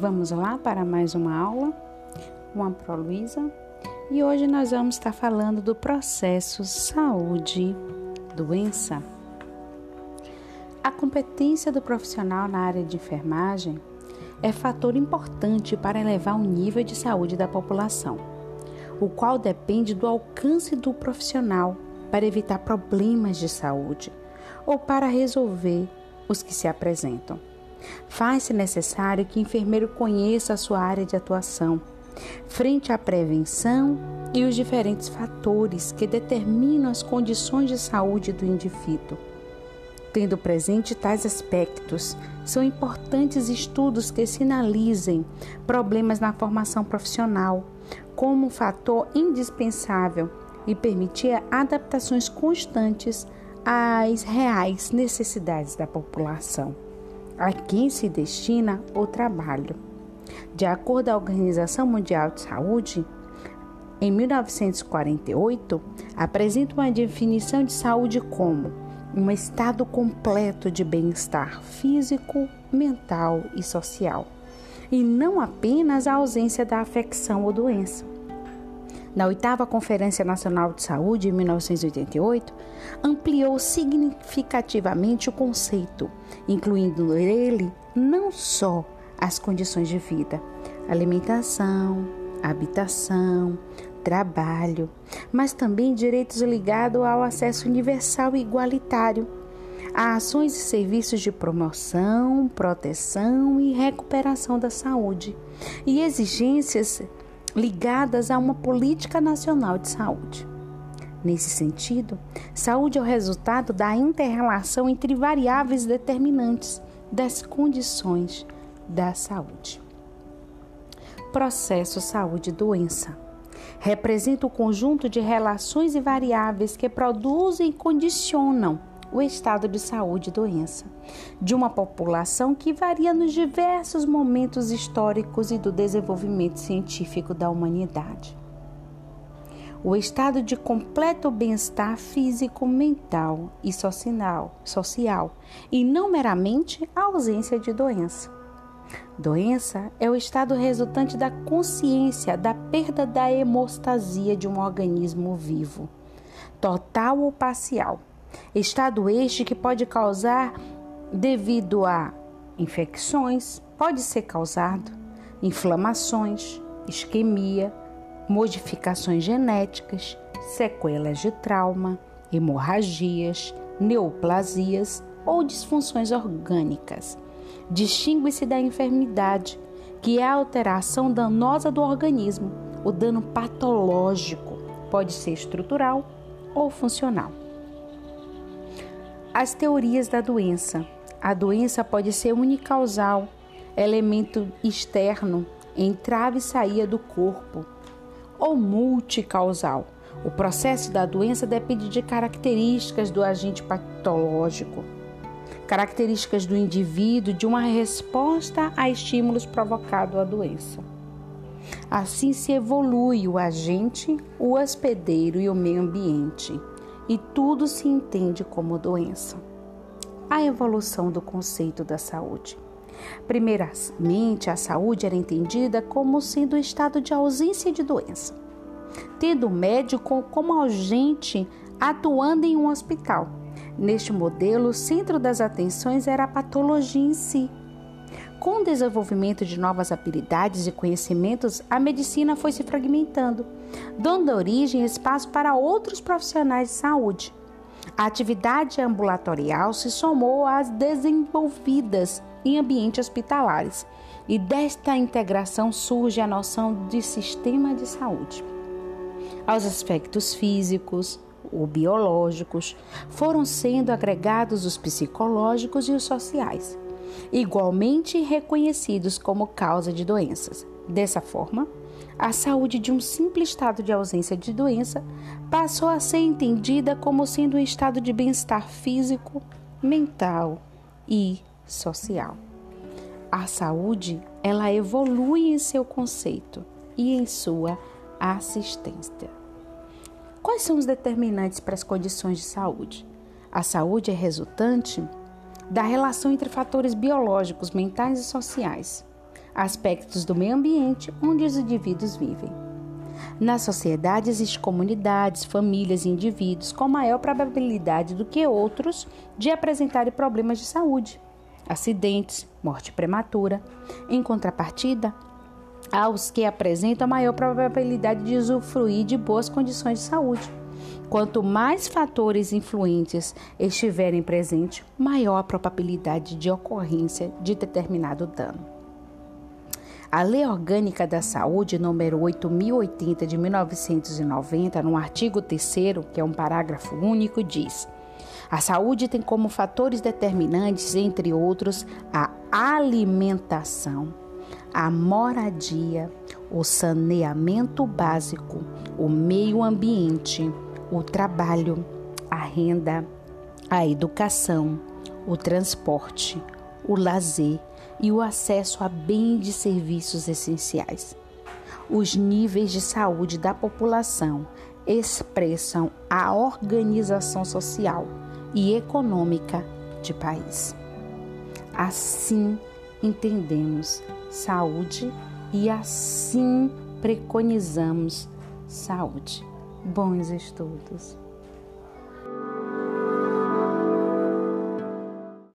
Vamos lá para mais uma aula com a Pro Luísa e hoje nós vamos estar falando do processo saúde-doença. A competência do profissional na área de enfermagem é fator importante para elevar o nível de saúde da população, o qual depende do alcance do profissional para evitar problemas de saúde ou para resolver os que se apresentam. Faz-se necessário que o enfermeiro conheça a sua área de atuação, frente à prevenção e os diferentes fatores que determinam as condições de saúde do indivíduo. Tendo presente tais aspectos, são importantes estudos que sinalizem problemas na formação profissional como um fator indispensável e permitir adaptações constantes às reais necessidades da população a quem se destina o trabalho. De acordo com a Organização Mundial de Saúde, em 1948, apresenta uma definição de saúde como um estado completo de bem-estar físico, mental e social, e não apenas a ausência da afecção ou doença. Na oitava Conferência Nacional de Saúde, em 1988, ampliou significativamente o conceito, incluindo nele não só as condições de vida, alimentação, habitação, trabalho, mas também direitos ligados ao acesso universal e igualitário a ações e serviços de promoção, proteção e recuperação da saúde e exigências ligadas a uma política nacional de saúde. Nesse sentido, saúde é o resultado da interrelação entre variáveis determinantes das condições da saúde. Processo saúde-doença representa o conjunto de relações e variáveis que produzem e condicionam o estado de saúde e doença de uma população que varia nos diversos momentos históricos e do desenvolvimento científico da humanidade. O estado de completo bem-estar físico, mental e social, social, e não meramente a ausência de doença. Doença é o estado resultante da consciência da perda da hemostasia de um organismo vivo, total ou parcial Estado este que pode causar devido a infecções, pode ser causado inflamações, isquemia, modificações genéticas, sequelas de trauma, hemorragias, neoplasias ou disfunções orgânicas. Distingue-se da enfermidade, que é a alteração danosa do organismo. O dano patológico pode ser estrutural ou funcional. As teorias da doença. A doença pode ser unicausal, elemento externo, entrava e saía do corpo, ou multicausal. O processo da doença depende de características do agente patológico, características do indivíduo, de uma resposta a estímulos provocados à doença. Assim se evolui o agente, o hospedeiro e o meio ambiente e tudo se entende como doença. A evolução do conceito da saúde. Primeiramente, a saúde era entendida como sendo o estado de ausência de doença, tendo o médico como agente atuando em um hospital. Neste modelo, o centro das atenções era a patologia em si, com o desenvolvimento de novas habilidades e conhecimentos, a medicina foi se fragmentando, dando origem e espaço para outros profissionais de saúde. A atividade ambulatorial se somou às desenvolvidas em ambientes hospitalares, e desta integração surge a noção de sistema de saúde. Aos aspectos físicos, ou biológicos, foram sendo agregados os psicológicos e os sociais igualmente reconhecidos como causa de doenças. Dessa forma, a saúde de um simples estado de ausência de doença passou a ser entendida como sendo um estado de bem-estar físico, mental e social. A saúde, ela evolui em seu conceito e em sua assistência. Quais são os determinantes para as condições de saúde? A saúde é resultante da relação entre fatores biológicos, mentais e sociais. aspectos do meio ambiente onde os indivíduos vivem. Na sociedade existem comunidades, famílias e indivíduos com maior probabilidade do que outros de apresentarem problemas de saúde, acidentes, morte prematura. Em contrapartida, há os que apresentam maior probabilidade de usufruir de boas condições de saúde. Quanto mais fatores influentes estiverem presentes, maior a probabilidade de ocorrência de determinado dano. A Lei Orgânica da Saúde, número 8080 de 1990, no artigo 3, que é um parágrafo único, diz: a saúde tem como fatores determinantes, entre outros, a alimentação, a moradia, o saneamento básico, o meio ambiente, o trabalho, a renda, a educação, o transporte, o lazer e o acesso a bens e serviços essenciais. Os níveis de saúde da população expressam a organização social e econômica de país. Assim entendemos saúde e assim preconizamos saúde. Bons estudos!